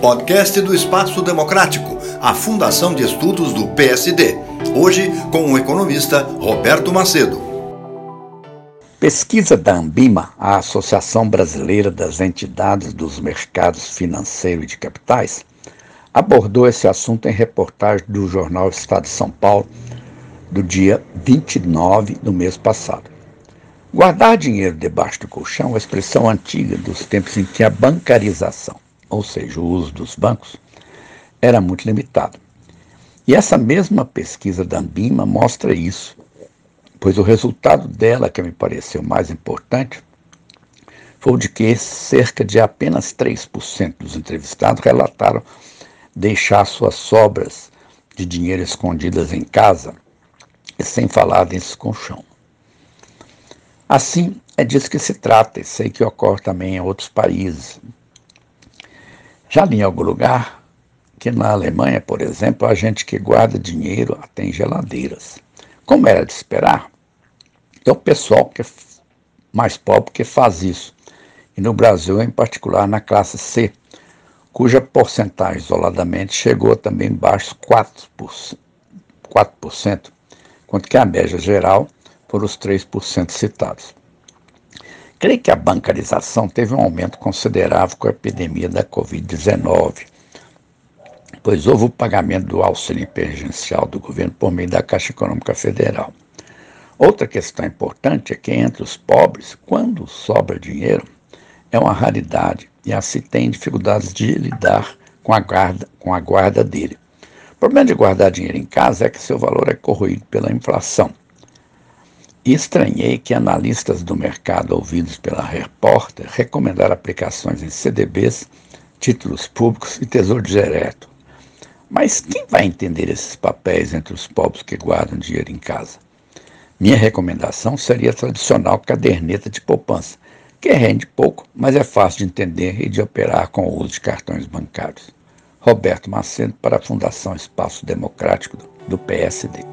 Podcast do Espaço Democrático, a Fundação de Estudos do PSD. Hoje com o economista Roberto Macedo. Pesquisa da Ambima, a Associação Brasileira das Entidades dos Mercados Financeiro e de Capitais, abordou esse assunto em reportagem do jornal Estado de São Paulo, do dia 29 do mês passado. Guardar dinheiro debaixo do colchão é uma expressão antiga dos tempos em que a bancarização, ou seja, o uso dos bancos, era muito limitado. E essa mesma pesquisa da Ambima mostra isso, pois o resultado dela, que me pareceu mais importante, foi o de que cerca de apenas 3% dos entrevistados relataram deixar suas sobras de dinheiro escondidas em casa, sem falar desse colchão. Assim, é disso que se trata, e sei que ocorre também em outros países. Já li em algum lugar que na Alemanha, por exemplo, há gente que guarda dinheiro até em geladeiras. Como era de esperar, é o pessoal que é mais pobre que faz isso. E no Brasil, em particular, na classe C, cuja porcentagem isoladamente chegou também baixo 4%, 4%, quanto que a média geral foram os 3% citados. Creio que a bancarização teve um aumento considerável com a epidemia da Covid-19, pois houve o pagamento do auxílio emergencial do governo por meio da Caixa Econômica Federal. Outra questão importante é que entre os pobres, quando sobra dinheiro, é uma raridade e assim tem dificuldades de lidar com a guarda, com a guarda dele. O problema de guardar dinheiro em casa é que seu valor é corroído pela inflação. Estranhei que analistas do mercado ouvidos pela Repórter recomendaram aplicações em CDBs, títulos públicos e tesouro direto. Mas quem vai entender esses papéis entre os pobres que guardam dinheiro em casa? Minha recomendação seria a tradicional caderneta de poupança, que rende pouco, mas é fácil de entender e de operar com o uso de cartões bancários. Roberto Macedo para a Fundação Espaço Democrático do PSD.